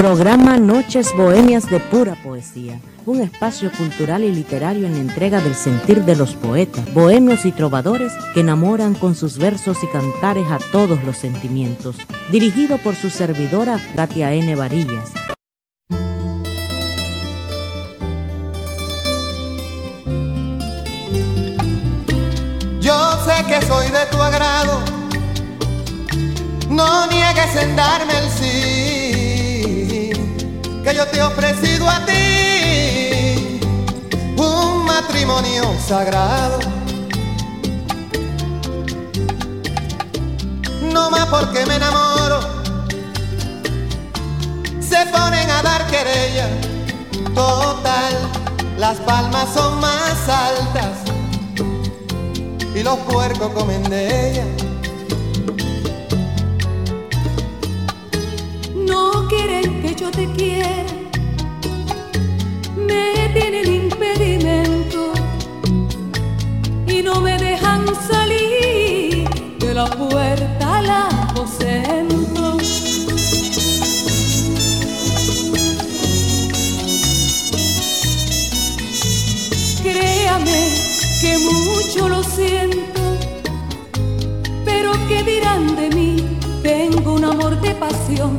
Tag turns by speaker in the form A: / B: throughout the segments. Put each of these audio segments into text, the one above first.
A: Programa Noches Bohemias de Pura Poesía, un espacio cultural y literario en entrega del sentir de los poetas, bohemios y trovadores que enamoran con sus versos y cantares a todos los sentimientos. Dirigido por su servidora Katia N. Varillas.
B: Yo sé que soy de tu agrado, no niegues en darme el sí, que yo te he ofrecido a ti un matrimonio sagrado. No más porque me enamoro, se ponen a dar querella, total, las palmas son más altas y los puercos comen de ella.
C: Yo te quiera, me tienen impedimento y no me dejan salir de la puerta al aposento. Créame que mucho lo siento, pero ¿qué dirán de mí? Tengo un amor de pasión,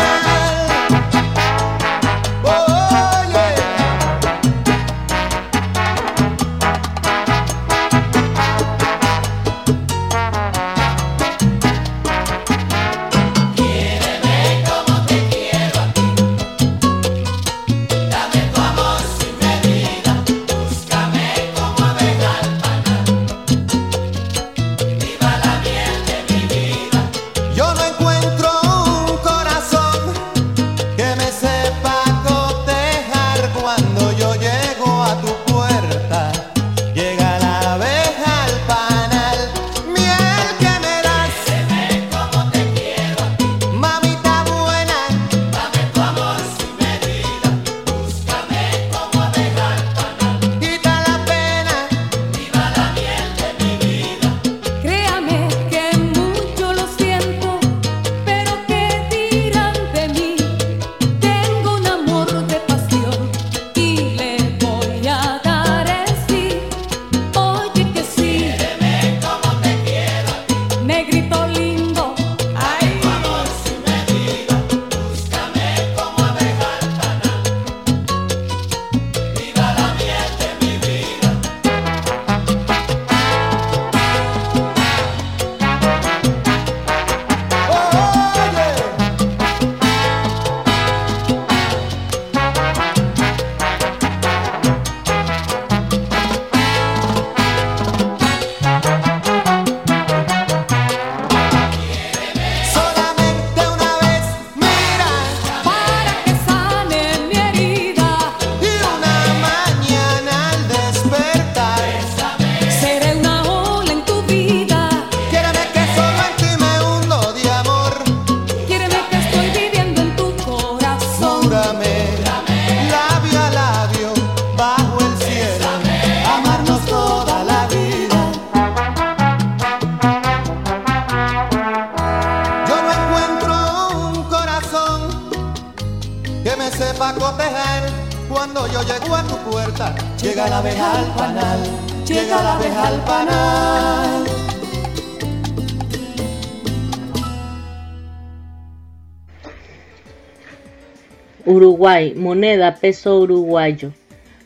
A: Moneda, peso uruguayo.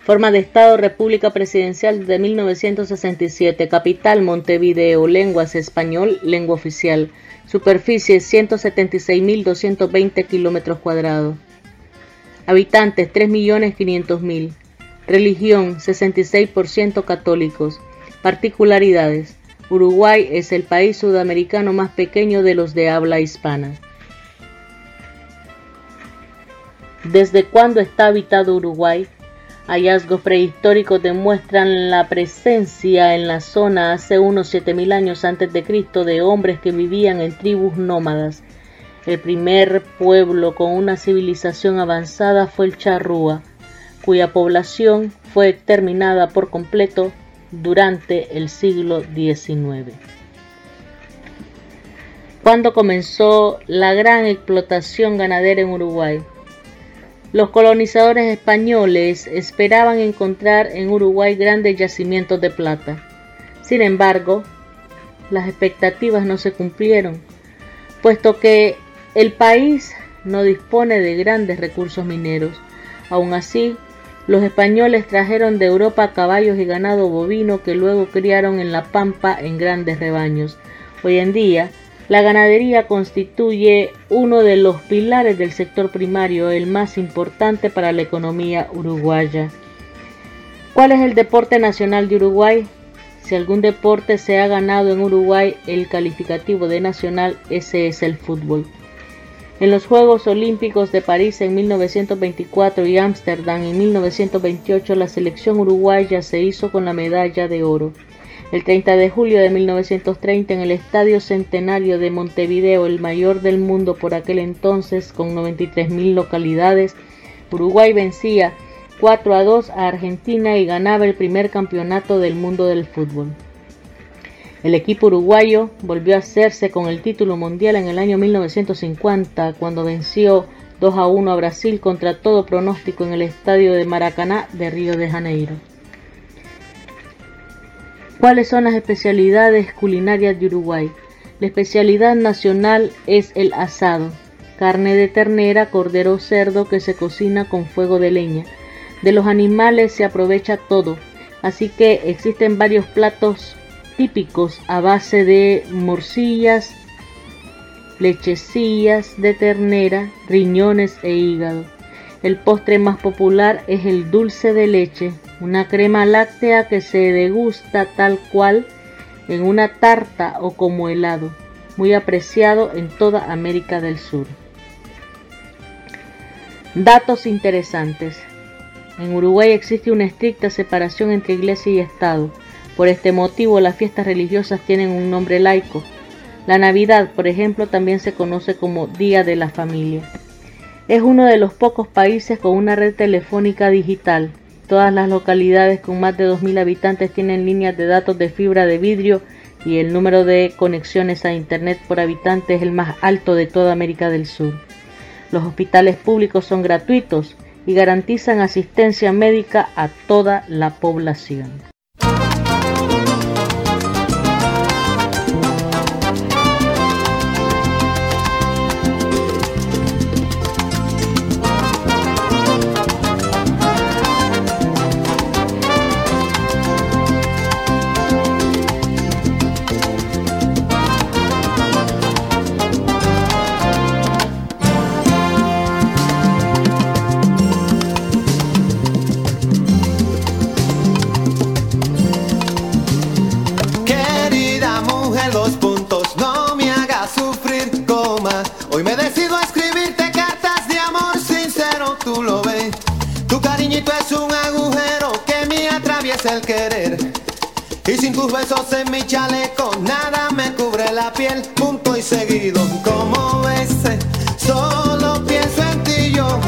A: Forma de Estado, República Presidencial de 1967. Capital, Montevideo. Lenguas, español, lengua oficial. Superficie, 176.220 kilómetros cuadrados. Habitantes, 3.500.000. Religión, 66% católicos. Particularidades. Uruguay es el país sudamericano más pequeño de los de habla hispana. ¿Desde cuándo está habitado Uruguay? Hallazgos prehistóricos demuestran la presencia en la zona hace unos 7000 años antes de Cristo de hombres que vivían en tribus nómadas. El primer pueblo con una civilización avanzada fue el Charrúa, cuya población fue exterminada por completo durante el siglo XIX. ¿Cuándo comenzó la gran explotación ganadera en Uruguay? Los colonizadores españoles esperaban encontrar en Uruguay grandes yacimientos de plata. Sin embargo, las expectativas no se cumplieron, puesto que el país no dispone de grandes recursos mineros. Aún así, los españoles trajeron de Europa caballos y ganado bovino que luego criaron en la pampa en grandes rebaños. Hoy en día, la ganadería constituye uno de los pilares del sector primario, el más importante para la economía uruguaya. ¿Cuál es el deporte nacional de Uruguay? Si algún deporte se ha ganado en Uruguay el calificativo de nacional, ese es el fútbol. En los Juegos Olímpicos de París en 1924 y Ámsterdam en 1928 la selección uruguaya se hizo con la medalla de oro. El 30 de julio de 1930 en el Estadio Centenario de Montevideo, el mayor del mundo por aquel entonces con 93.000 localidades, Uruguay vencía 4 a 2 a Argentina y ganaba el primer campeonato del mundo del fútbol. El equipo uruguayo volvió a hacerse con el título mundial en el año 1950 cuando venció 2 a 1 a Brasil contra todo pronóstico en el estadio de Maracaná de Río de Janeiro. ¿Cuáles son las especialidades culinarias de Uruguay? La especialidad nacional es el asado, carne de ternera, cordero o cerdo que se cocina con fuego de leña. De los animales se aprovecha todo, así que existen varios platos típicos a base de morcillas, lechecillas de ternera, riñones e hígado. El postre más popular es el dulce de leche, una crema láctea que se degusta tal cual en una tarta o como helado, muy apreciado en toda América del Sur. Datos interesantes. En Uruguay existe una estricta separación entre iglesia y Estado. Por este motivo las fiestas religiosas tienen un nombre laico. La Navidad, por ejemplo, también se conoce como Día de la Familia. Es uno de los pocos países con una red telefónica digital. Todas las localidades con más de 2.000 habitantes tienen líneas de datos de fibra de vidrio y el número de conexiones a Internet por habitante es el más alto de toda América del Sur. Los hospitales públicos son gratuitos y garantizan asistencia médica a toda la población.
B: El querer. Y sin tus besos en mi chaleco, nada me cubre la piel, punto y seguido. Como ves, solo pienso en ti yo.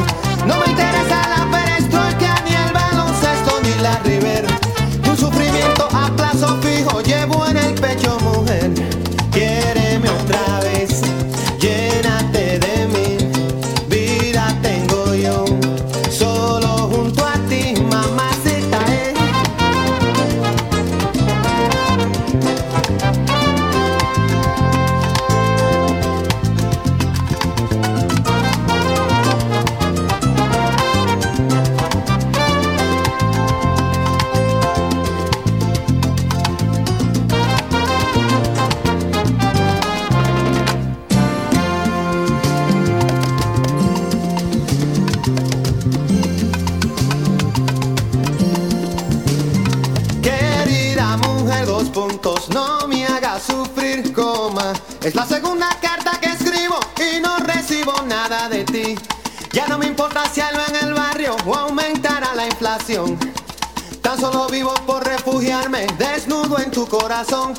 B: Tan solo vivo por refugiarme, desnudo en tu corazón,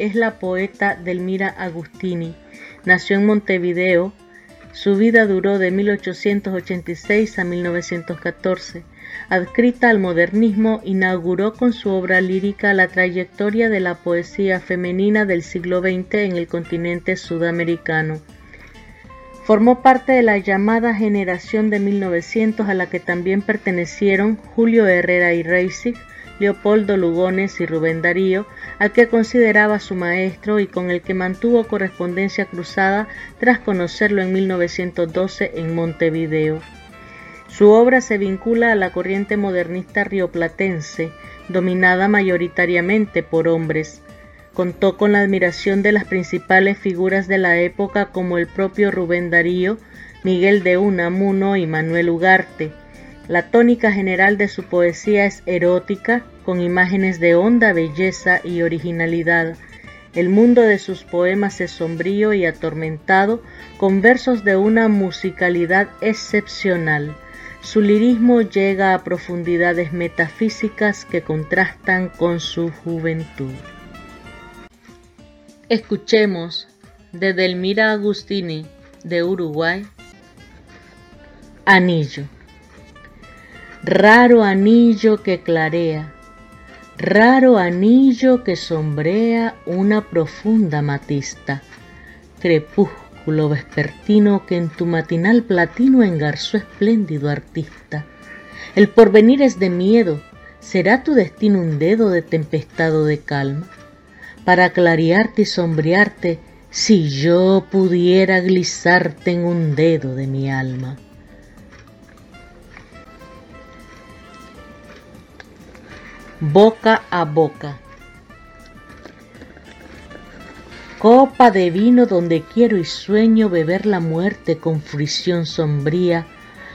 B: es la
A: poeta Delmira Agustini. Nació en Montevideo. Su vida duró de 1886 a 1914. Adscrita al modernismo, inauguró con su obra lírica la trayectoria de la poesía femenina del siglo XX en el continente sudamericano. Formó parte de la llamada generación de 1900 a la que también pertenecieron Julio Herrera y Reisig, Leopoldo Lugones y Rubén Darío, al que consideraba su maestro y con el que mantuvo correspondencia cruzada tras conocerlo en 1912 en Montevideo. Su obra se vincula a la corriente modernista rioplatense, dominada mayoritariamente por hombres. Contó con la admiración de las principales figuras de la época como el propio Rubén Darío, Miguel de Unamuno y Manuel Ugarte. La tónica general de su poesía es erótica, con imágenes de honda belleza y originalidad. El mundo de sus poemas es sombrío y atormentado, con versos de una musicalidad excepcional. Su lirismo llega a profundidades metafísicas que contrastan con su juventud. Escuchemos de Delmira Agustini de Uruguay, Anillo. Raro anillo que clarea, raro anillo que sombrea una profunda matista, crepúsculo vespertino que en tu matinal platino engarzó espléndido artista. El porvenir es de miedo, ¿será tu destino un dedo de tempestad o de calma? Para clarearte y sombrearte, si yo pudiera glisarte en un dedo de mi alma. Boca a boca. Copa de vino donde quiero y sueño beber la muerte con fricción sombría,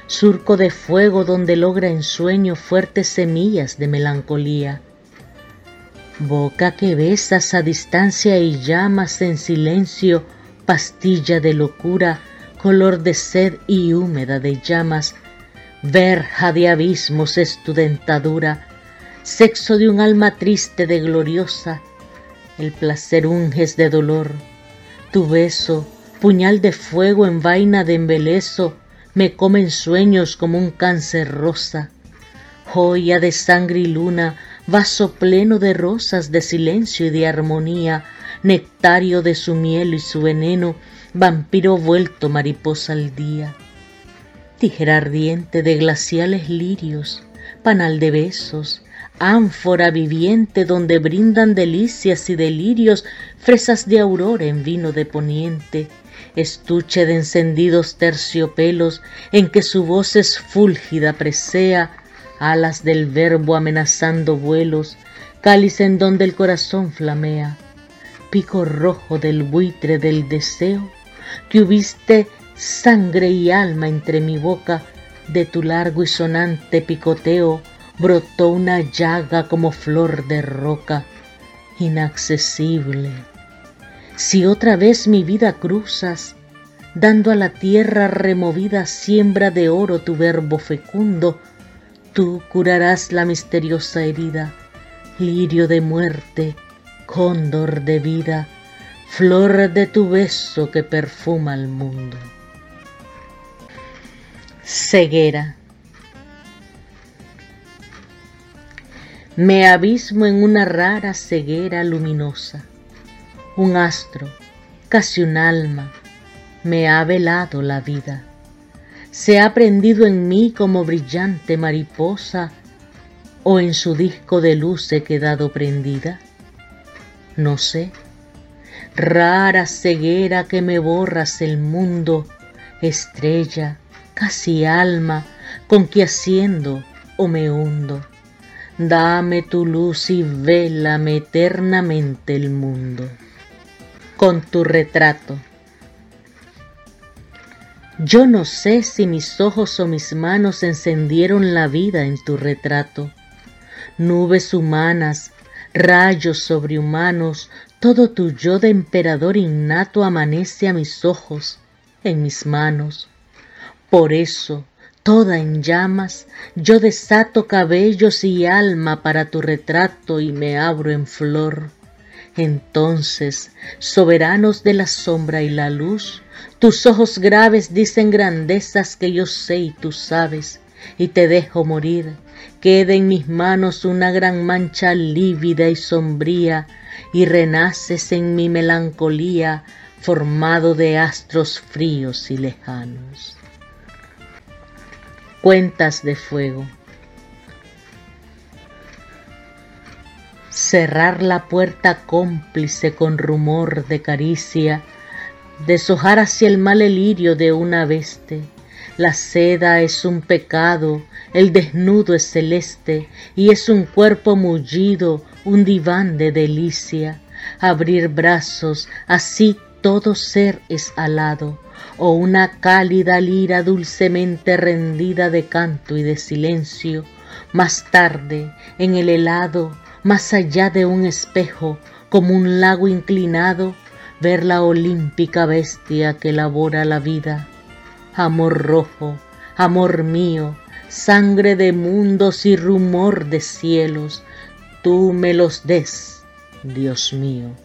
A: surco de fuego donde logra en sueño fuertes semillas de melancolía. Boca que besas a distancia y llamas en silencio, pastilla de locura, color de sed y húmeda de llamas, verja de abismos es tu dentadura, sexo de un alma triste de gloriosa, el placer unges de dolor, tu beso, puñal de fuego en vaina de embelezo, me comen sueños como un cáncer rosa, joya de sangre y luna, vaso pleno de rosas de silencio y de armonía, nectario de su miel y su veneno, vampiro vuelto mariposa al día. Tijera ardiente de glaciales lirios, panal de besos, ánfora viviente donde brindan delicias y delirios, fresas de aurora en vino de poniente, estuche de encendidos terciopelos en que su voz es fúlgida presea, alas del verbo amenazando vuelos, cáliz en donde el corazón flamea, pico rojo del buitre del deseo, que hubiste sangre y alma entre mi boca, de tu largo y sonante picoteo brotó una llaga como flor de roca, inaccesible si otra vez mi vida cruzas, dando a la tierra removida siembra de oro tu verbo fecundo, tú curarás la misteriosa herida, lirio de muerte, cóndor de vida, flor de tu beso que perfuma el mundo. Ceguera. Me abismo en una rara ceguera luminosa un astro, casi un alma, me ha velado la vida. Se ha prendido en mí como brillante mariposa o en su disco de luz he quedado prendida. No sé, rara ceguera que me borras el mundo, estrella, casi alma, con que haciendo o me hundo. Dame tu luz y vélame eternamente el mundo con tu retrato. Yo no sé si mis ojos o mis manos encendieron la vida en tu retrato. Nubes humanas, rayos sobrehumanos, todo tu yo de emperador innato amanece a mis ojos, en mis manos. Por eso, toda en llamas, yo desato cabellos y alma para tu retrato y me abro en flor. Entonces, soberanos de la sombra y la luz, tus ojos graves dicen grandezas que yo sé y tú sabes, y te dejo morir. Queda en mis manos una gran mancha lívida y sombría, y renaces en mi melancolía, formado de astros fríos y lejanos. Cuentas de fuego. cerrar la puerta cómplice con rumor de caricia, deshojar hacia el mal elirio de una veste. La seda es un pecado, el desnudo es celeste, y es un cuerpo mullido, un diván de delicia. Abrir brazos, así todo ser es alado, o una cálida lira dulcemente rendida de canto y de silencio. Más tarde, en el helado, más allá de un espejo, como un lago inclinado, ver la olímpica bestia que elabora la vida. Amor rojo, amor mío, sangre de mundos y rumor de cielos, tú me los des, Dios mío.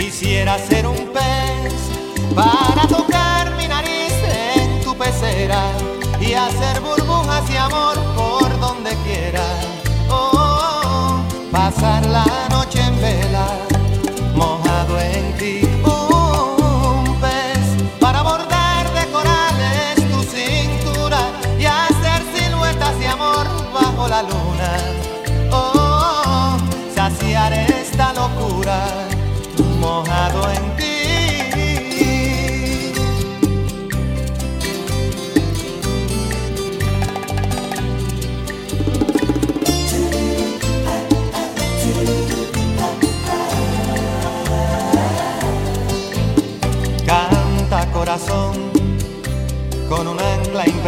B: Quisiera ser un pez para tocar mi nariz en tu pecera y hacer burbujas y amor por donde quiera. Oh, pasar la noche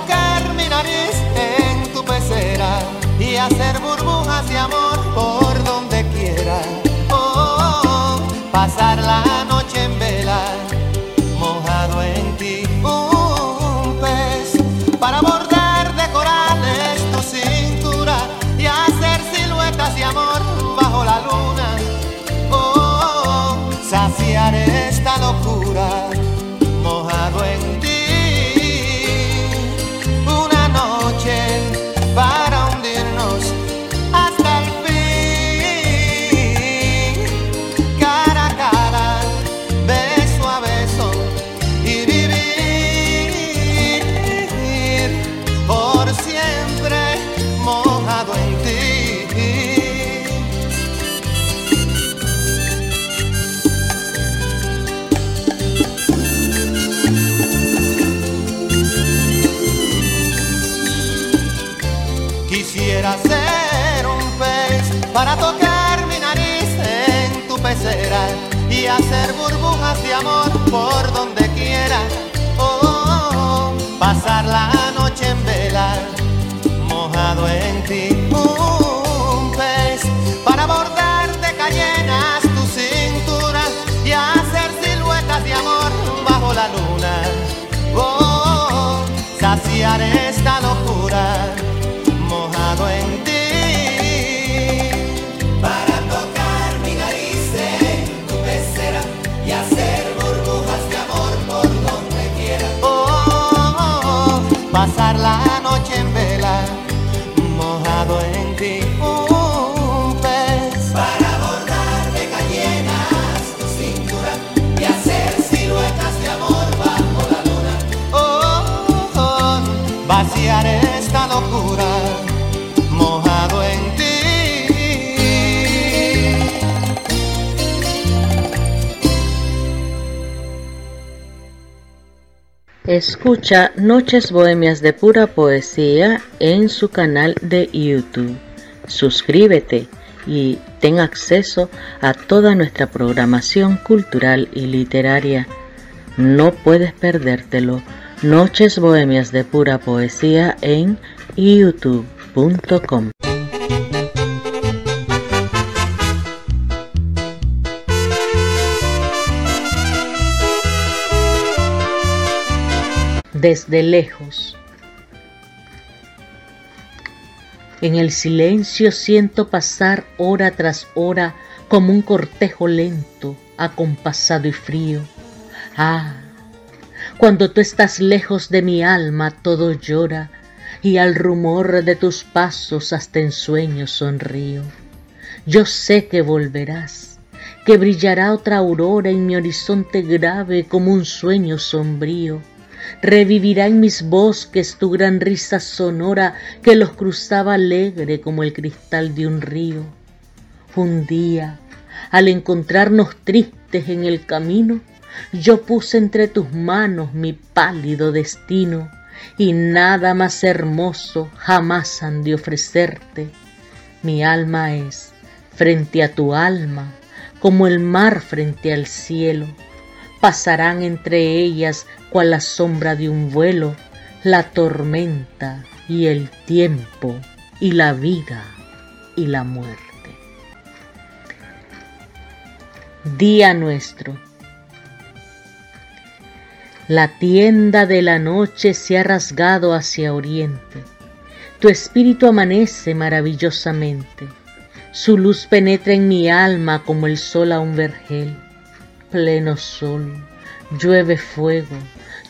B: mi en tu pecera y hacer burbujas de amor por donde quiera. Oh, pasar la noche en por donde quiera. Oh, pasar la noche en vela, mojado en ti. Un pez para bordar de cayenas tu cintura y hacer siluetas de amor bajo la luna. Oh, saciar esta locura
A: Escucha Noches Bohemias de Pura Poesía en su canal de YouTube. Suscríbete y ten acceso a toda nuestra programación cultural y literaria. No puedes perdértelo. Noches Bohemias de Pura Poesía en youtube.com. Desde lejos. En el silencio siento pasar hora tras hora como un cortejo lento, acompasado y frío. Ah, cuando tú estás lejos de mi alma todo llora y al rumor de tus pasos hasta en sueños sonrío. Yo sé que volverás, que brillará otra aurora en mi horizonte grave como un sueño sombrío. Revivirá en mis bosques tu gran risa sonora que los cruzaba alegre como el cristal de un río. Un día, al encontrarnos tristes en el camino, yo puse entre tus manos mi pálido destino y nada más hermoso jamás han de ofrecerte. Mi alma es frente a tu alma como el mar frente al cielo. Pasarán entre ellas cual la sombra de un vuelo la tormenta y el tiempo y la vida y la muerte. Día nuestro. La tienda de la noche se ha rasgado hacia oriente. Tu espíritu amanece maravillosamente. Su luz penetra en mi alma como el sol a un vergel. Pleno sol, llueve fuego,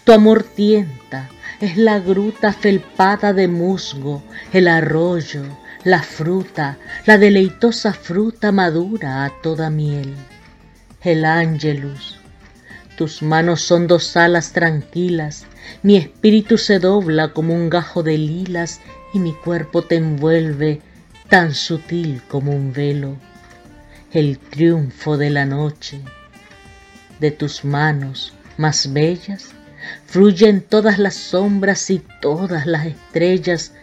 A: tu amor tienta, es la gruta felpada de musgo, el arroyo, la fruta, la deleitosa fruta madura a toda miel. El ángelus, tus manos son dos alas tranquilas, mi espíritu se dobla como un gajo de lilas y mi cuerpo te envuelve tan sutil como un velo. El triunfo de la noche, de tus manos más bellas, fluye en todas las sombras y todas las estrellas,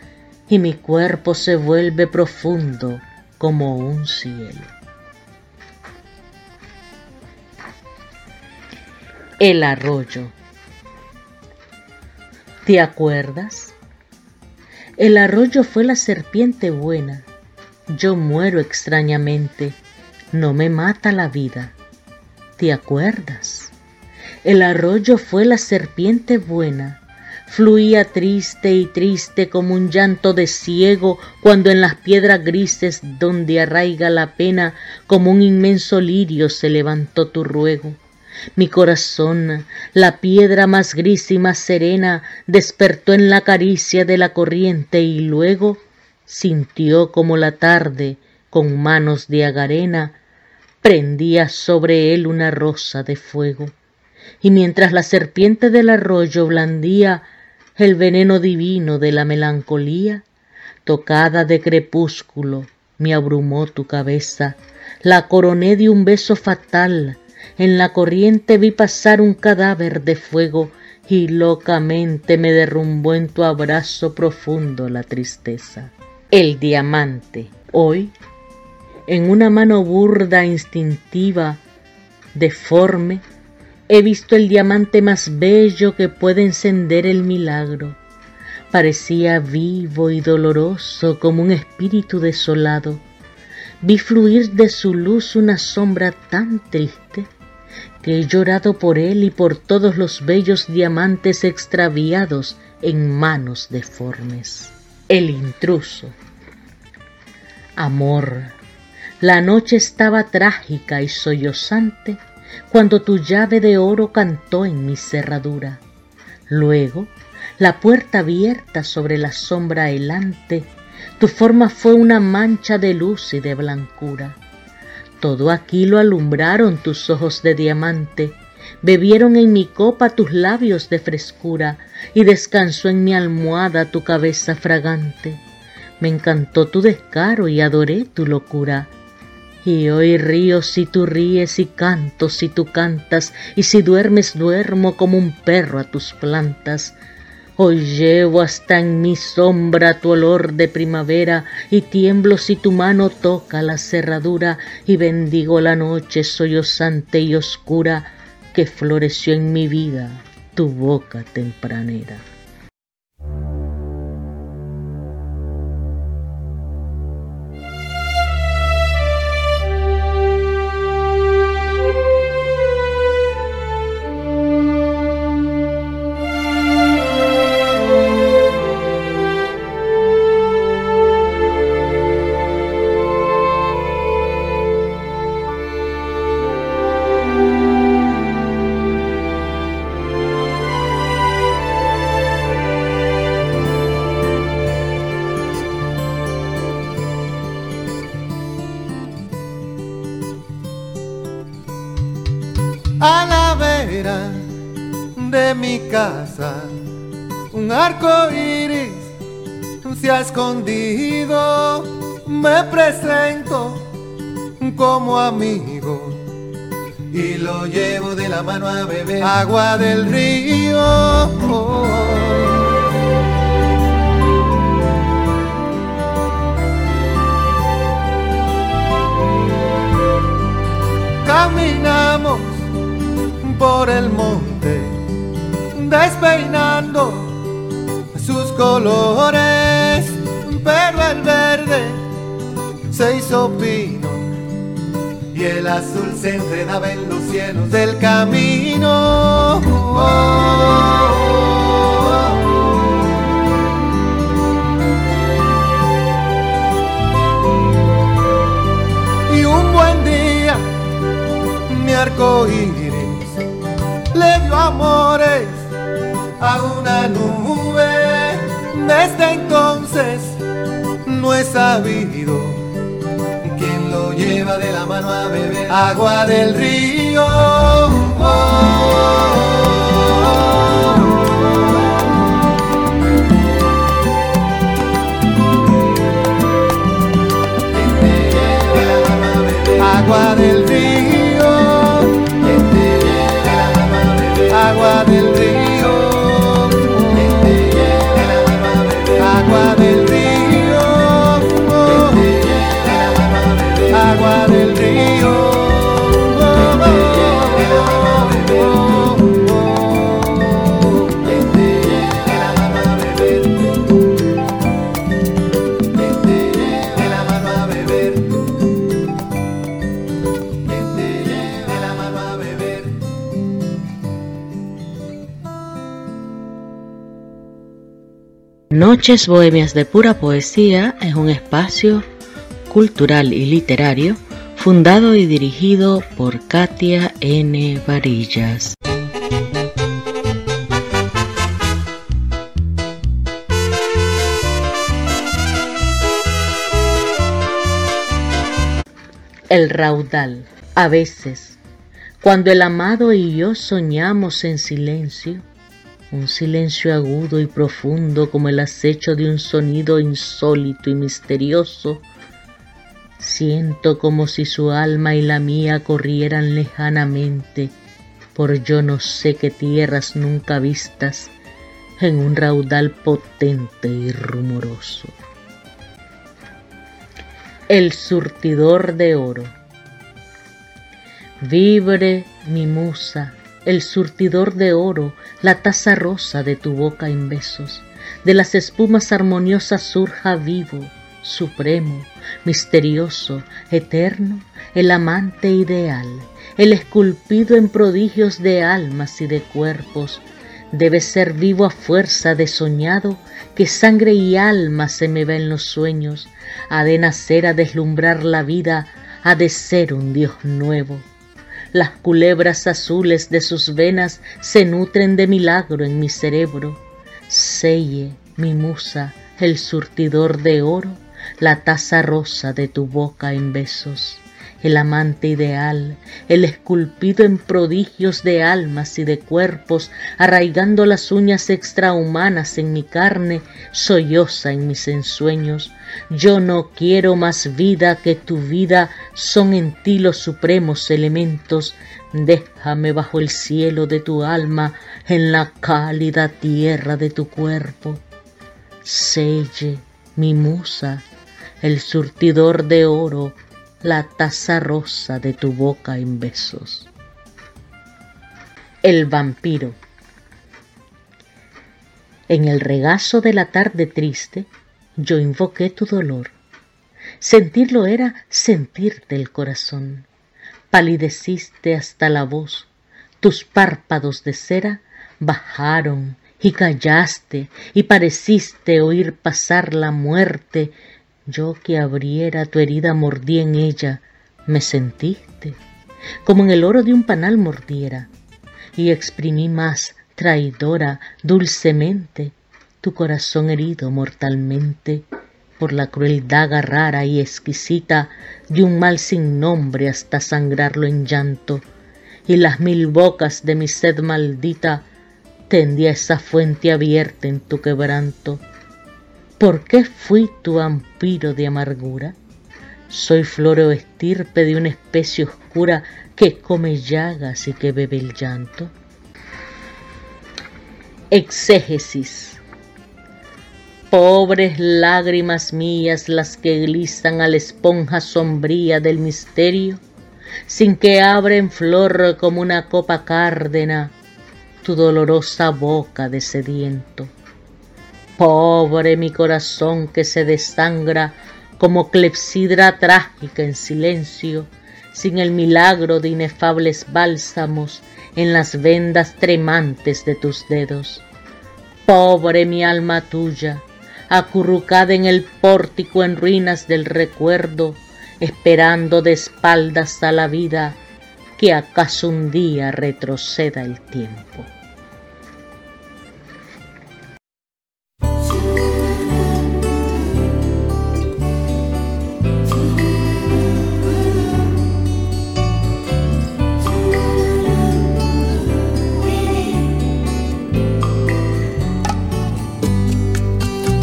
A: y mi cuerpo se vuelve profundo como un cielo. El arroyo. ¿Te acuerdas? El arroyo fue la serpiente buena. Yo muero extrañamente. No me mata la vida. ¿Te acuerdas? El arroyo fue la serpiente buena. Fluía triste y triste como un llanto de ciego cuando en las piedras grises donde arraiga la pena como un inmenso lirio se levantó tu ruego. Mi corazón, la piedra más gris y más serena, despertó en la caricia de la corriente y luego sintió como la tarde, con manos de agarena, prendía sobre él una rosa de fuego. Y mientras la serpiente del arroyo blandía el veneno divino de la melancolía, tocada de crepúsculo, me abrumó tu cabeza, la coroné de un beso fatal, en la corriente vi pasar un cadáver de fuego y locamente me derrumbó en tu abrazo profundo la tristeza. El diamante, hoy, en una mano burda, instintiva, deforme, he visto el diamante más bello que puede encender el milagro. Parecía vivo y doloroso como un espíritu desolado. Vi fluir de su luz una sombra tan triste que he llorado por él y por todos los bellos diamantes extraviados en manos deformes. El intruso. Amor, la noche estaba trágica y sollozante cuando tu llave de oro cantó en mi cerradura. Luego, la puerta abierta sobre la sombra helante, tu forma fue una mancha de luz y de blancura todo aquí lo alumbraron tus ojos de diamante, bebieron en mi copa tus labios de frescura y descansó en mi almohada tu cabeza fragante. Me encantó tu descaro y adoré tu locura. Y hoy río si tú ríes y canto si tú cantas, y si duermes duermo como un perro a tus plantas. Hoy llevo hasta en mi sombra tu olor de primavera y tiemblo si tu mano toca la cerradura y bendigo la noche sollozante y oscura que floreció en mi vida tu boca tempranera.
B: Amigo y lo llevo de la mano a beber agua del río. Caminamos por el monte, despeinando sus colores, pero el verde se hizo y el azul se enredaba en los cielos del camino. Y un buen día mi arco iris le dio amores a una nube. Desde entonces no he sabido lo lleva de la mano a beber agua del río. agua del río,
A: Noches Bohemias de Pura Poesía es un espacio cultural y literario fundado y dirigido por Katia N. Varillas. El raudal. A veces, cuando el amado y yo soñamos en silencio, un silencio agudo y profundo como el acecho de un sonido insólito y misterioso, siento como si su alma y la mía corrieran lejanamente por yo no sé qué tierras nunca vistas en un raudal potente y rumoroso. El surtidor de oro. Vibre mi musa, el surtidor de oro, la taza rosa de tu boca en besos, de las espumas armoniosas surja vivo, supremo, misterioso, eterno, el amante ideal, el esculpido en prodigios de almas y de cuerpos, debe ser vivo a fuerza de soñado, que sangre y alma se me ve en los sueños, ha de nacer a deslumbrar la vida, ha de ser un Dios nuevo. Las culebras azules de sus venas se nutren de milagro en mi cerebro. Selle, mi musa, el surtidor de oro, la taza rosa de tu boca en besos. El amante ideal, el esculpido en prodigios de almas y de cuerpos, arraigando las uñas extrahumanas en mi carne, solloza en mis ensueños. Yo no quiero más vida que tu vida, son en ti los supremos elementos. Déjame bajo el cielo de tu alma, en la cálida tierra de tu cuerpo. Selle, mi musa, el surtidor de oro, la taza rosa de tu boca en besos. El vampiro. En el regazo de la tarde triste, yo invoqué tu dolor. Sentirlo era sentirte el corazón. Palideciste hasta la voz, tus párpados de cera bajaron y callaste y pareciste oír pasar la muerte. Yo que abriera tu herida mordí en ella, me sentiste, como en el oro de un panal mordiera, y exprimí más traidora, dulcemente, tu corazón herido mortalmente por la crueldad rara y exquisita de un mal sin nombre hasta sangrarlo en llanto, y las mil bocas de mi sed maldita tendía esa fuente abierta en tu quebranto. ¿Por qué fui tu vampiro de amargura? Soy flor o estirpe de una especie oscura que come llagas y que bebe el llanto. Exégesis. Pobres lágrimas mías las que glizan a la esponja sombría del misterio, sin que abren flor como una copa cárdena tu dolorosa boca de sediento. Pobre mi corazón que se desangra como clepsidra trágica en silencio, sin el milagro de inefables bálsamos en las vendas tremantes de tus dedos. Pobre mi alma tuya, acurrucada en el pórtico en ruinas del recuerdo, esperando de espaldas a la vida, que acaso un día retroceda el tiempo.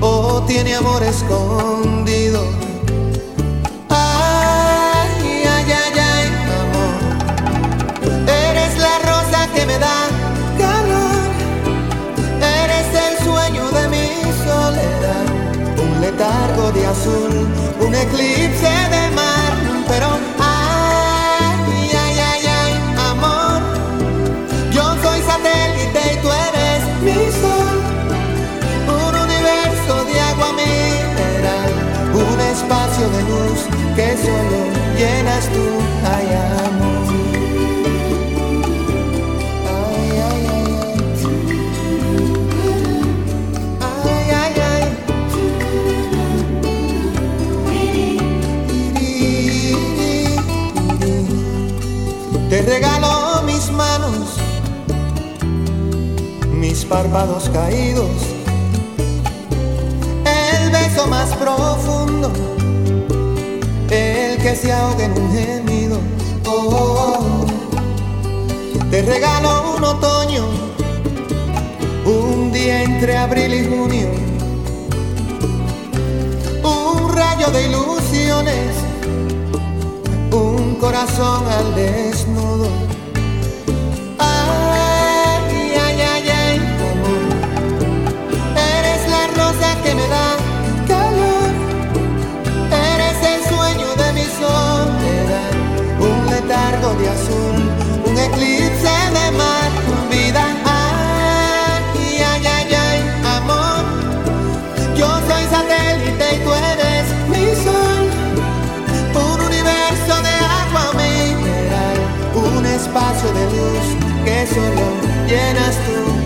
B: o tiene amor escondido. Ay, ay, ay, ay, amor. Eres la rosa que me da calor. Eres el sueño de mi soledad. Un letargo de azul, un eclipse de mar. Te regalo mis manos, mis párpados caídos ahoga en un gemido. Oh, oh, oh. Te regalo un otoño, un día entre abril y junio, un rayo de ilusiones, un corazón al desnudo. Ay, ay, ay, ay, amor. Eres la rosa que me da de azul, un eclipse de mar, vida. Ay, ay, ay, ay, amor. Yo soy satélite y tú eres mi sol. Un universo de agua mineral, un espacio de luz que solo llenas tú.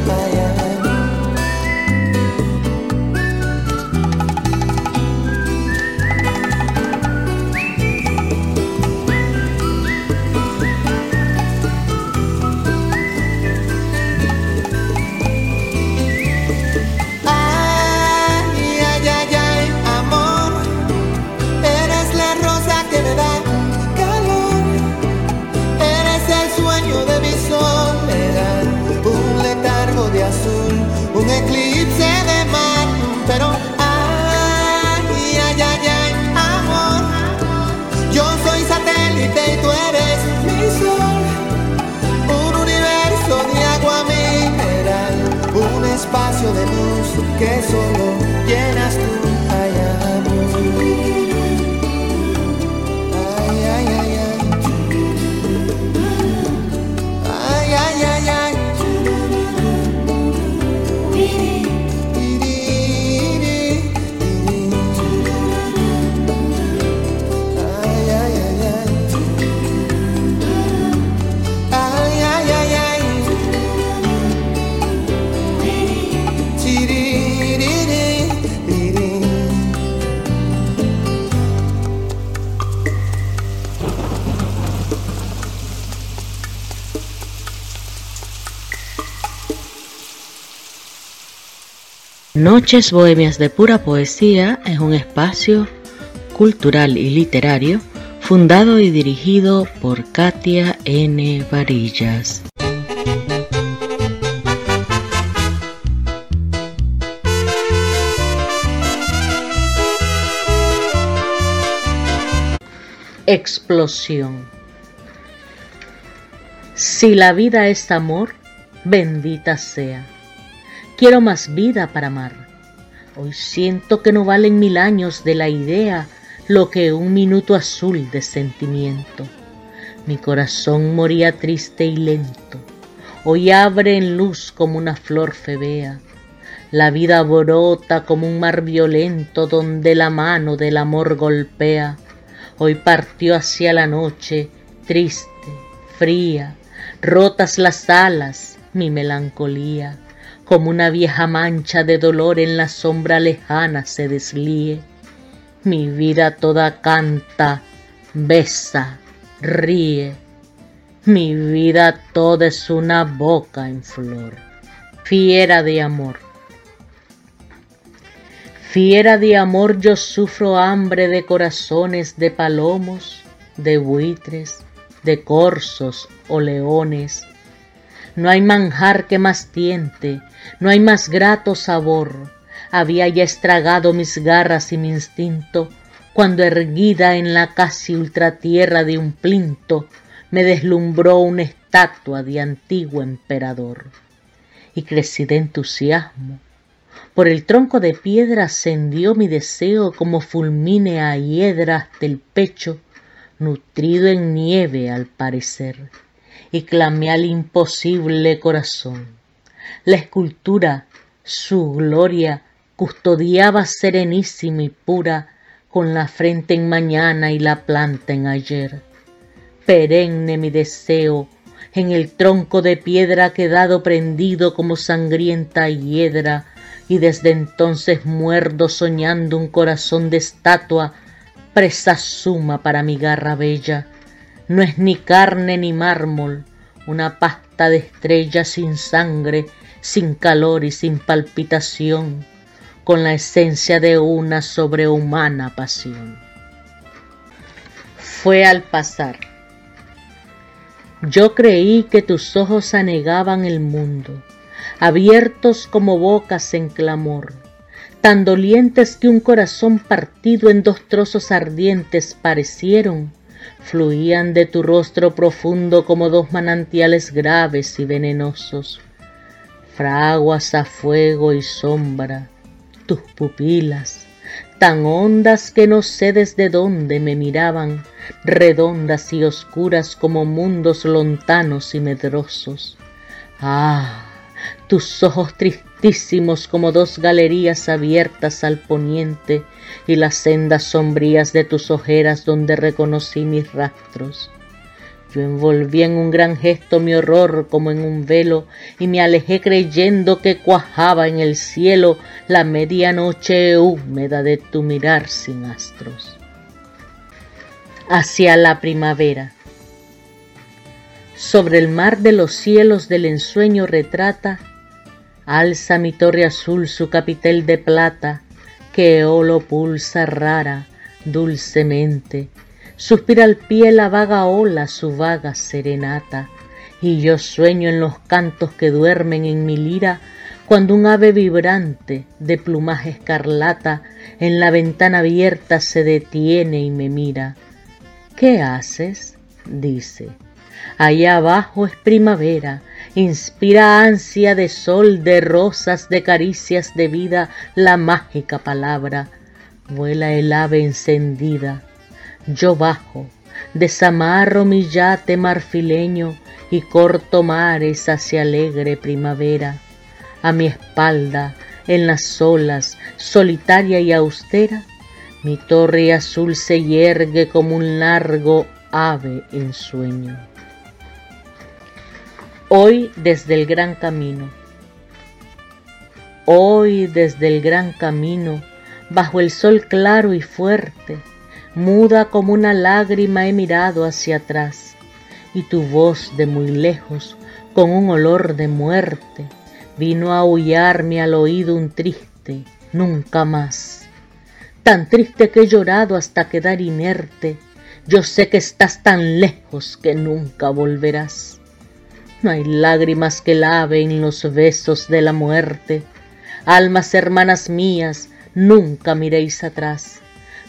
A: Noches Bohemias de Pura Poesía es un espacio cultural y literario fundado y dirigido por Katia N. Varillas. Explosión. Si la vida es amor, bendita sea. Quiero más vida para amar. Hoy siento que no valen mil años de la idea lo que un minuto azul de sentimiento. Mi corazón moría triste y lento. hoy abre en luz como una flor febea. La vida brota como un mar violento donde la mano del amor golpea. Hoy partió hacia la noche, triste, fría, rotas las alas, mi melancolía, como una vieja mancha de dolor en la sombra lejana se deslíe. Mi vida toda canta, besa, ríe. Mi vida toda es una boca en flor, fiera de amor. Fiera de amor yo sufro hambre de corazones de palomos, de buitres, de corzos o leones. No hay manjar que más tiente, no hay más grato sabor. Había ya estragado mis garras y mi instinto, cuando erguida en la casi ultratierra de un plinto, me deslumbró una estatua de antiguo emperador. Y crecí de entusiasmo. Por el tronco de piedra ascendió mi deseo como fulmínea hiedra hasta el pecho, nutrido en nieve al parecer, y clamé al imposible corazón. La escultura, su gloria, custodiaba serenísima y pura, con la frente en mañana y la planta en ayer. Perenne mi deseo, en el tronco de piedra quedado prendido como sangrienta hiedra, y desde entonces muerdo soñando un corazón de estatua presa suma para mi garra bella. No es ni carne ni mármol, una pasta de estrellas sin sangre, sin calor y sin palpitación, con la esencia de una sobrehumana pasión. Fue al pasar. Yo creí que tus ojos anegaban el mundo, abiertos como bocas en clamor tan dolientes que un corazón partido en dos trozos ardientes parecieron, fluían de tu rostro profundo como dos manantiales graves y venenosos. Fraguas a fuego y sombra, tus pupilas, tan hondas que no sé desde dónde me miraban, redondas y oscuras como mundos lontanos y medrosos. Ah, tus ojos tristísimos como dos galerías abiertas al poniente y las sendas sombrías de tus ojeras donde reconocí mis rastros. Yo envolví en un gran gesto mi horror como en un velo y me alejé creyendo que cuajaba en el cielo la medianoche húmeda de tu mirar sin astros. Hacia la primavera sobre el mar de los cielos del ensueño retrata, alza mi torre azul su capitel de plata, que eolo pulsa rara, dulcemente, suspira al pie la vaga ola su vaga serenata, y yo sueño en los cantos que duermen en mi lira, cuando un ave vibrante de plumaje escarlata en la ventana abierta se detiene y me mira. ¿Qué haces? dice Allá abajo es primavera, inspira ansia de sol, de rosas, de caricias de vida, la mágica palabra. Vuela el ave encendida. Yo bajo, desamarro mi yate marfileño y corto mares hacia alegre primavera. A mi espalda, en las olas, solitaria y austera, mi torre azul se yergue como un largo ave en sueño. Hoy desde el gran camino. Hoy desde el gran camino, bajo el sol claro y fuerte, muda como una lágrima he mirado hacia atrás, y tu voz de muy lejos, con un olor de muerte, vino a aullarme al oído un triste, nunca más. Tan triste que he llorado hasta quedar inerte, yo sé que estás tan lejos que nunca volverás. No hay lágrimas que laven los besos de la muerte. Almas hermanas mías, nunca miréis atrás.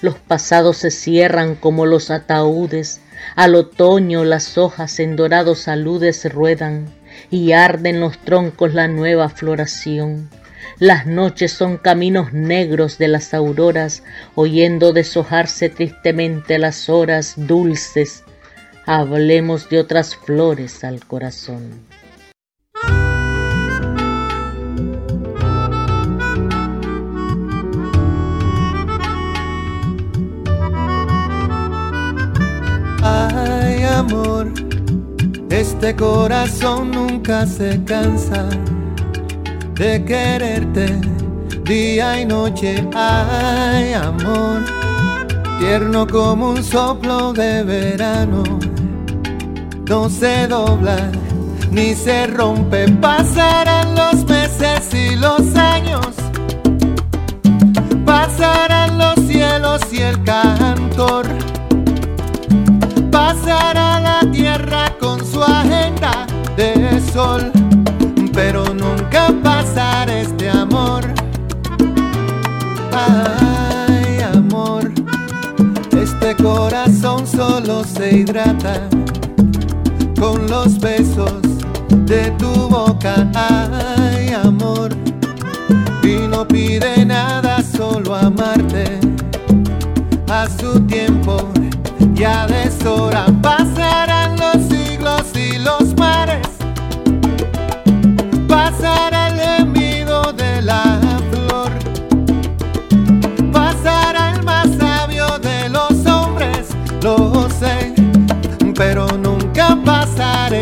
A: Los pasados se cierran como los ataúdes. Al otoño las hojas en dorados aludes ruedan y arden los troncos la nueva floración. Las noches son caminos negros de las auroras, oyendo deshojarse tristemente las horas dulces hablemos de otras flores al corazón.
B: Ay, amor, este corazón nunca se cansa de quererte día y noche. Ay, amor, tierno como un soplo de verano no se dobla ni se rompe. Pasarán los meses y los años, pasarán los cielos y el cantor. Pasará la tierra con su agenda de sol, pero nunca pasará este amor. Ay, amor, este corazón solo se hidrata con los besos de tu boca. Ay, amor, y no pide nada, solo amarte a su tiempo. Ya deshora pasarán los siglos y los mares, pasará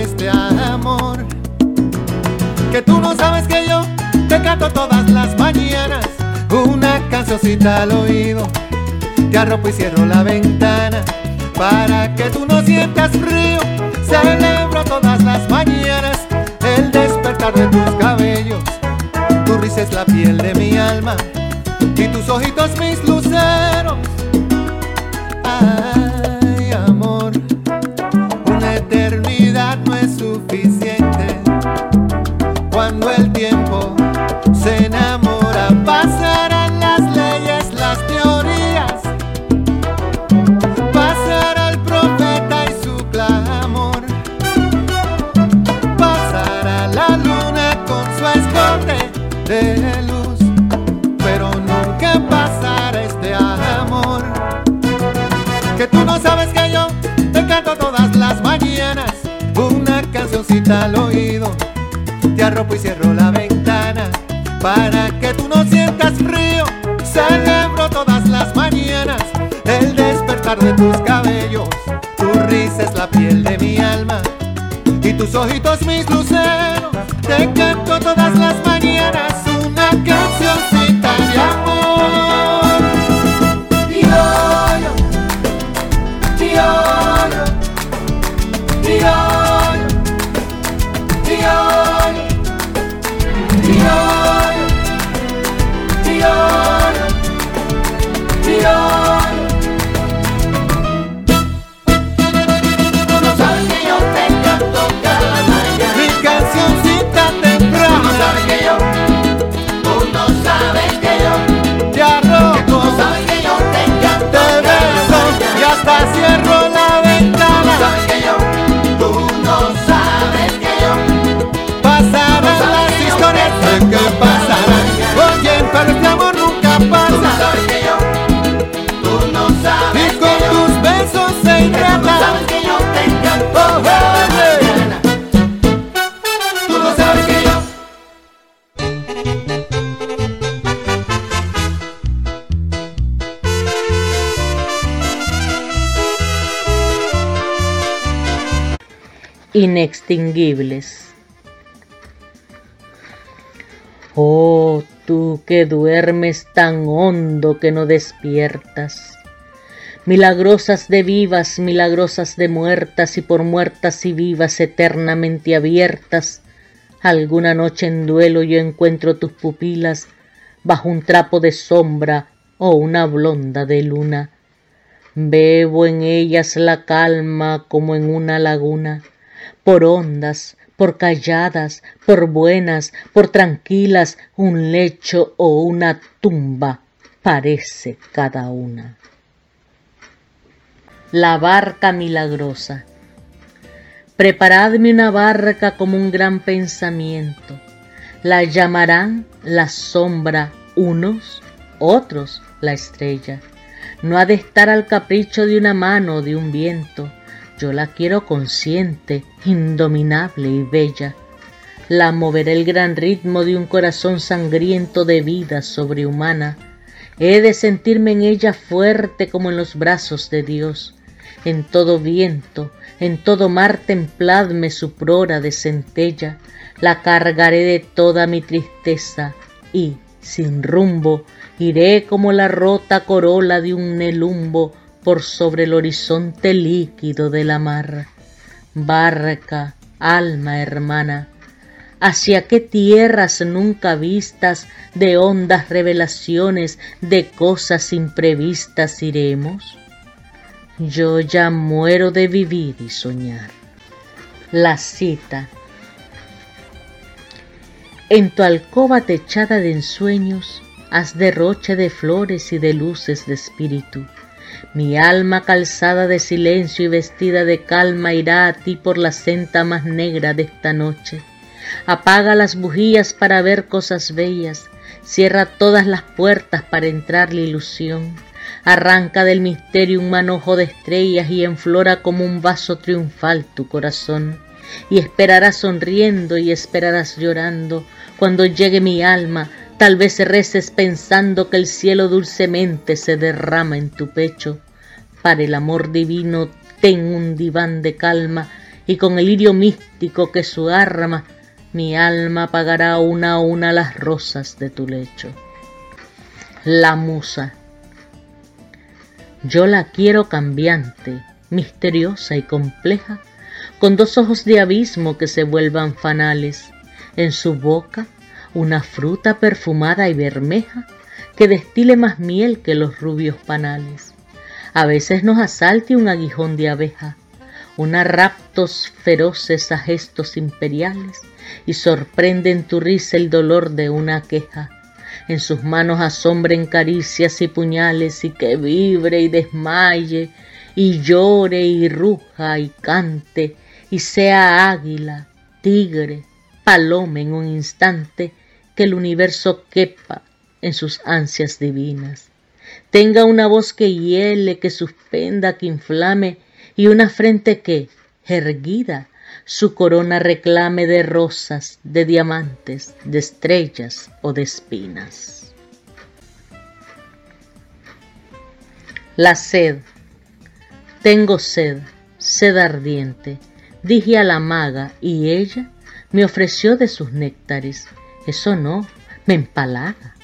B: este amor. Que tú no sabes que yo te canto todas las mañanas una cancioncita al oído te arropo y cierro la ventana para que tú no sientas frío. Celebro todas las mañanas el despertar de tus
A: inextinguibles. Oh, tú que duermes tan hondo que no despiertas, milagrosas de vivas, milagrosas de muertas y por muertas y vivas eternamente abiertas, alguna noche en duelo yo encuentro tus pupilas bajo un trapo de sombra o una blonda de luna. Bebo en ellas la calma como en una laguna, por hondas, por calladas, por buenas, por tranquilas, un lecho o una tumba parece cada una. La barca milagrosa. Preparadme una barca como un gran pensamiento. La llamarán la sombra unos, otros la estrella. No ha de estar al capricho de una mano o de un viento. Yo la quiero consciente, indominable y bella. La moveré el gran ritmo de un corazón sangriento de vida sobrehumana. He de sentirme en ella fuerte como en los brazos de Dios. En todo viento, en todo mar templadme su prora de centella, la cargaré de toda mi tristeza y, sin rumbo, iré como la rota corola de un nelumbo por sobre el horizonte líquido de la mar. Barca, alma hermana, hacia qué tierras nunca vistas de hondas revelaciones de cosas imprevistas iremos. Yo ya muero de vivir y soñar. La cita. En tu alcoba techada de ensueños, haz derroche de flores y de luces de espíritu. Mi alma calzada de silencio y vestida de calma irá a ti por la senda más negra de esta noche Apaga las bujías para ver cosas bellas, cierra todas las puertas para entrar la ilusión. Arranca del misterio un manojo de estrellas y enflora como un vaso triunfal tu corazón. Y esperarás sonriendo y esperarás llorando. Cuando llegue mi alma, tal vez reces pensando que el cielo dulcemente se derrama en tu pecho. Para el amor divino ten un diván de calma y con el lirio místico que su arma mi alma apagará una a una las rosas de tu lecho. La musa. Yo la quiero cambiante, misteriosa y compleja, con dos ojos de abismo que se vuelvan fanales, en su boca una fruta perfumada y bermeja que destile más miel que los rubios panales. A veces nos asalte un aguijón de abeja, una raptos feroces a gestos imperiales, y sorprende en tu risa el dolor de una queja. En sus manos asombren caricias y puñales y que vibre y desmaye y llore y ruja y cante y sea águila, tigre, paloma en un instante que el universo quepa en sus ansias divinas. Tenga una voz que hiele, que suspenda, que inflame y una frente que, erguida, su corona reclame de rosas, de diamantes, de estrellas o de espinas. La sed. Tengo sed, sed ardiente, dije a la maga y ella me ofreció de sus néctares. Eso no, me empalaga.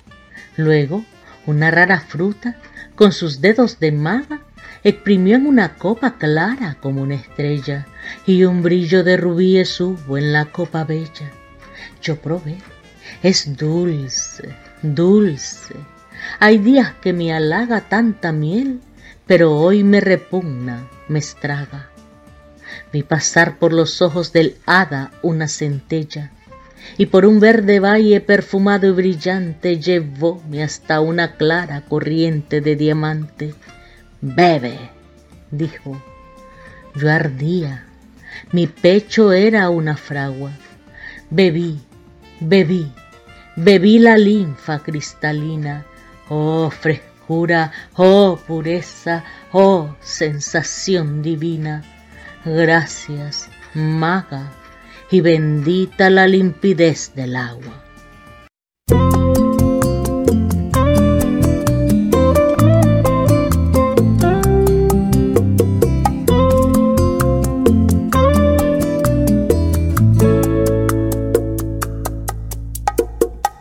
A: Luego, una rara fruta, con sus dedos de maga, exprimió en una copa clara como una estrella y un brillo de rubíes hubo en la copa bella. Yo probé, es dulce, dulce. Hay días que me halaga tanta miel, pero hoy me repugna, me estraga. Vi pasar por los ojos del hada una centella, y por un verde valle perfumado y brillante llevóme hasta una clara corriente de diamante. Bebe, dijo. Yo ardía, mi pecho era una fragua. Bebí, bebí, bebí la linfa cristalina. Oh frescura, oh pureza, oh sensación divina. Gracias, maga, y bendita la limpidez del agua.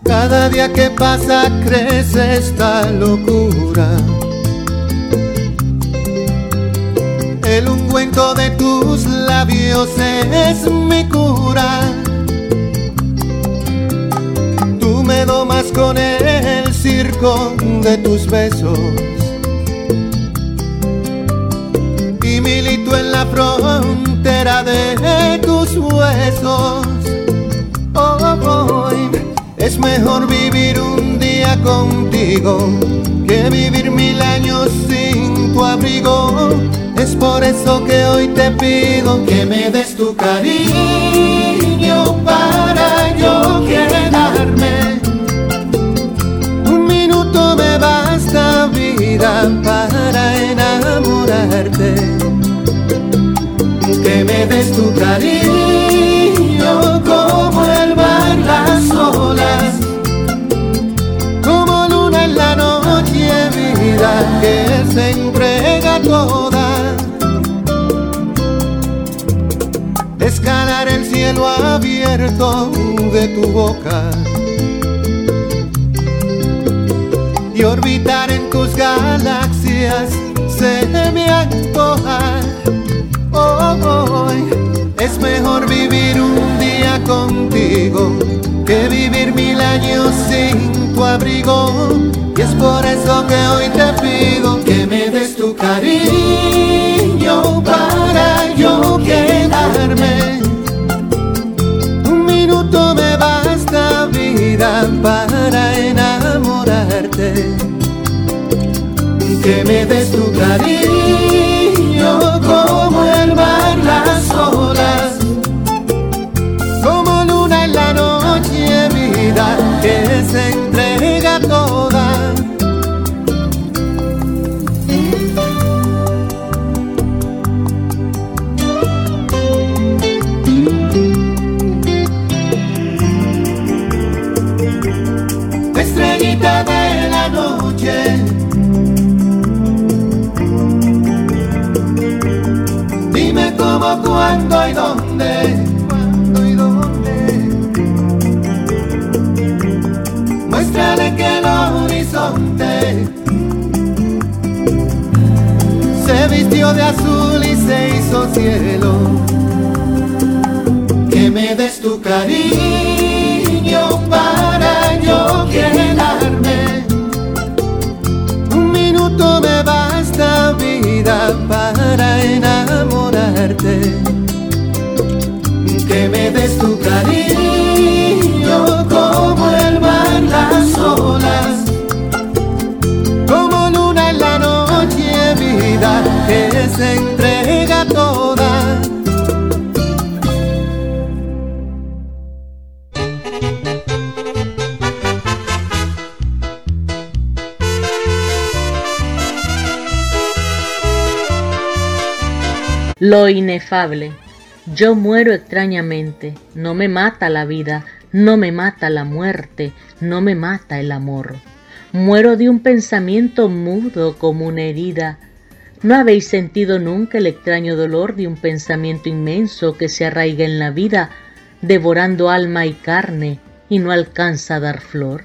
B: Cada día que pasa crece esta locura. De tus labios es mi cura. Tú me domas con el circo de tus besos. Y milito en la frontera de tus huesos. Oh, oh, es mejor vivir un día contigo que vivir mil años sin tu abrigo. Es por eso que hoy te pido que me des tu cariño para yo quedarme. Un minuto me basta vida para enamorarte. Que me des tu cariño como el mar las olas, como luna en la noche vida que se entrega toda. El cielo abierto de tu boca y orbitar en tus galaxias se me antoja. Hoy es mejor vivir un día contigo que vivir mil años sin tu abrigo. Y es por eso que hoy te pido que me des tu cariño para yo quedarme. Vida para enamorarte. Que me des tu cariño cuándo y dónde. Cuándo y dónde. Muéstrale que el horizonte se vistió de azul y se hizo cielo. Que me des tu cariño para yo quedarme. Un minuto me basta vida para enamorarte.
A: Lo inefable. Yo muero extrañamente, no me mata la vida, no me mata la muerte, no me mata el amor. Muero de un pensamiento mudo como una herida. ¿No habéis sentido nunca el extraño dolor de un pensamiento inmenso que se arraiga en la vida, devorando alma y carne y no alcanza a dar flor?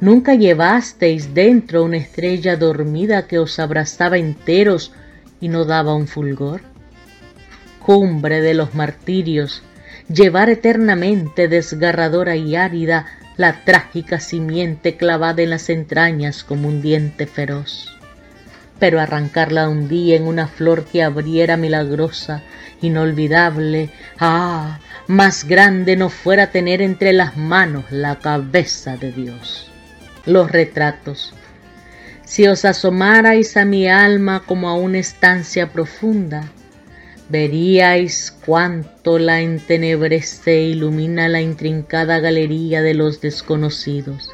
A: ¿Nunca llevasteis dentro una estrella dormida que os abrazaba enteros y no daba un fulgor? Cumbre de los martirios, llevar eternamente desgarradora y árida la trágica simiente clavada en las entrañas como un diente feroz. Pero arrancarla un día en una flor que abriera milagrosa, inolvidable, ah, más grande no fuera tener entre las manos la cabeza de Dios. Los retratos. Si os asomarais a mi alma como a una estancia profunda, veríais cuánto la entenebrece e ilumina la intrincada galería de los desconocidos.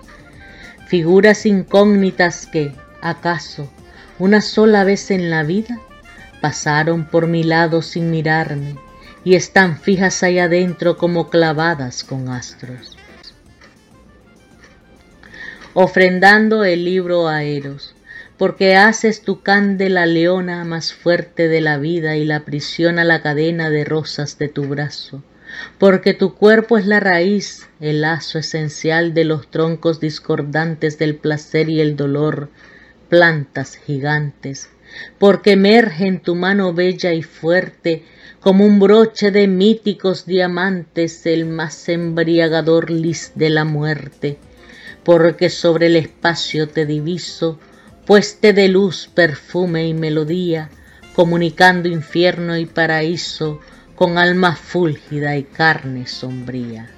A: Figuras incógnitas que, acaso, una sola vez en la vida, pasaron por mi lado sin mirarme y están fijas ahí adentro como clavadas con astros. Ofrendando el libro a Eros, porque haces tu candela leona más fuerte de la vida y la prisión a la cadena de rosas de tu brazo, porque tu cuerpo es la raíz, el lazo esencial de los troncos discordantes del placer y el dolor, plantas gigantes, porque emerge en tu mano bella y fuerte como un broche de míticos diamantes el más embriagador lis de la muerte, porque sobre el espacio te diviso, pueste de luz, perfume y melodía, comunicando infierno y paraíso con alma fúlgida y carne sombría.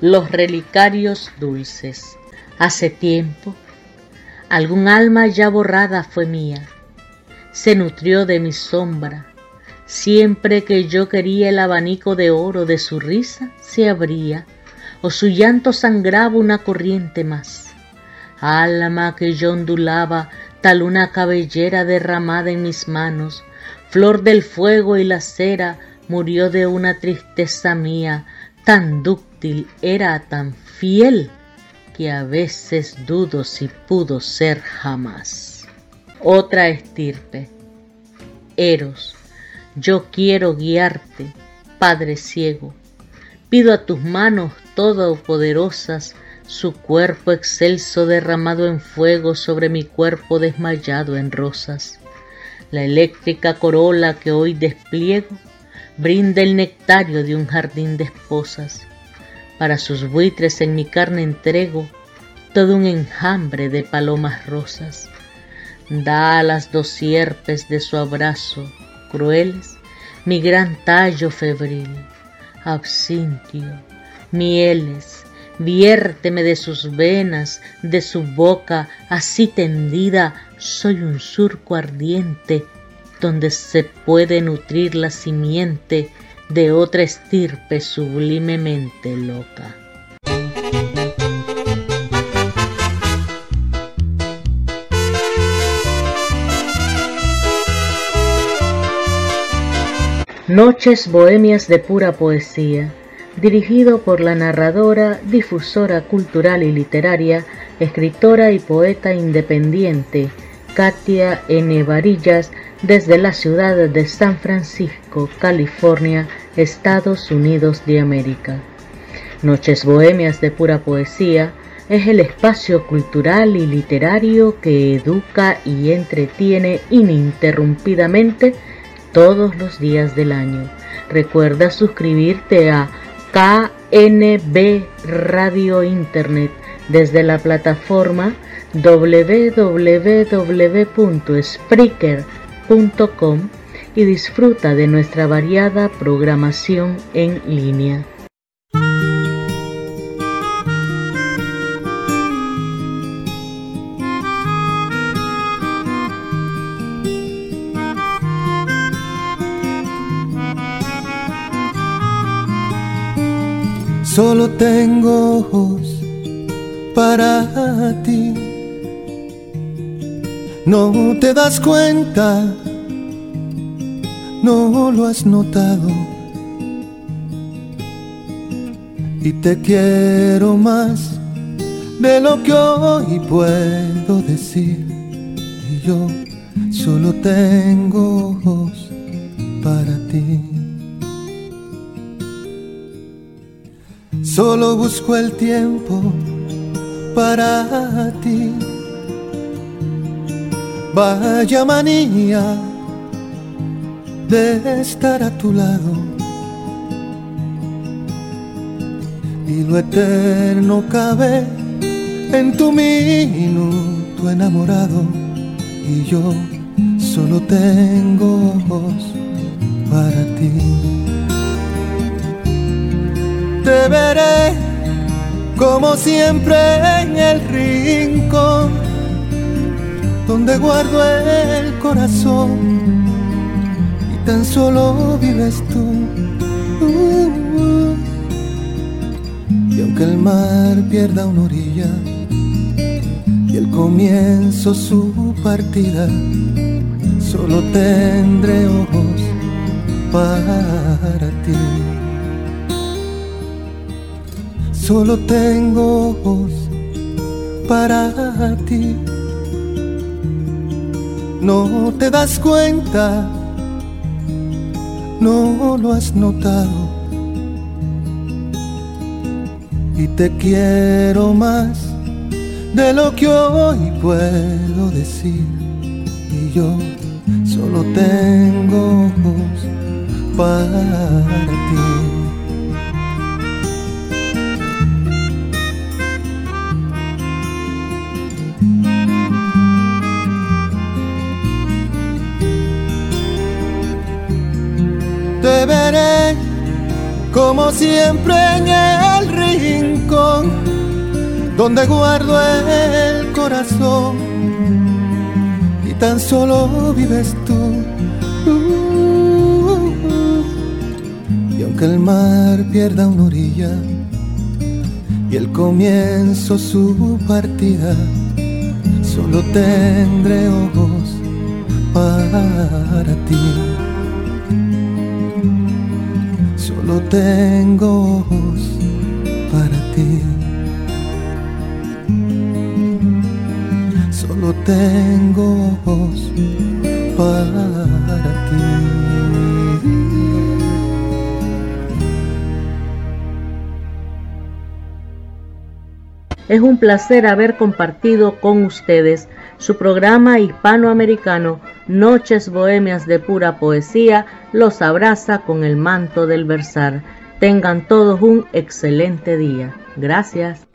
A: Los relicarios dulces. Hace tiempo, algún alma ya borrada fue mía, se nutrió de mi sombra, siempre que yo quería el abanico de oro de su risa se abría, o su llanto sangraba una corriente más alma que yo ondulaba tal una cabellera derramada en mis manos, flor del fuego y la cera, murió de una tristeza mía, tan dúctil era, tan fiel, que a veces dudo si pudo ser jamás. Otra estirpe. Eros, yo quiero guiarte, Padre ciego. Pido a tus manos todopoderosas su cuerpo excelso derramado en fuego sobre mi cuerpo desmayado en rosas. La eléctrica corola que hoy despliego brinda el nectario de un jardín de esposas. Para sus buitres en mi carne entrego todo un enjambre de palomas rosas. Da a las dos sierpes de su abrazo crueles mi gran tallo febril, absintio, mieles, viérteme de sus venas, de su boca así tendida, soy un surco ardiente donde se puede nutrir la simiente de otra estirpe sublimemente loca. Noches Bohemias de pura poesía, dirigido por la narradora, difusora cultural y literaria, escritora y poeta independiente, Katia N. Varillas, desde la ciudad de San Francisco, California, Estados Unidos de América. Noches Bohemias de pura poesía es el espacio cultural y literario que educa y entretiene ininterrumpidamente todos los días del año. Recuerda suscribirte a KNB Radio Internet desde la plataforma www.spreaker.com y disfruta de nuestra variada programación en línea.
B: Solo tengo ojos para ti. No te das cuenta, no lo has notado. Y te quiero más de lo que hoy puedo decir. Y yo solo tengo ojos para ti. Solo busco el tiempo para ti. Vaya manía de estar a tu lado. Y lo eterno cabe en tu minuto enamorado. Y yo solo tengo ojos para ti te veré como siempre en el rincón donde guardo el corazón y tan solo vives tú. y aunque el mar pierda una orilla y el comienzo su partida, solo tendré ojos para ti. Solo tengo ojos para ti. No te das cuenta, no lo has notado. Y te quiero más de lo que hoy puedo decir. Y yo solo tengo ojos para ti. Veré como siempre en el rincón donde guardo el corazón y tan solo vives tú. y aunque el mar pierda una orilla y el comienzo su partida, solo tendré ojos para ti. Tengo para ti. Solo tengo para ti.
A: Es un placer haber compartido con ustedes su programa hispanoamericano Noches Bohemias de Pura Poesía los abraza con el manto del versar. Tengan todos un excelente día. Gracias.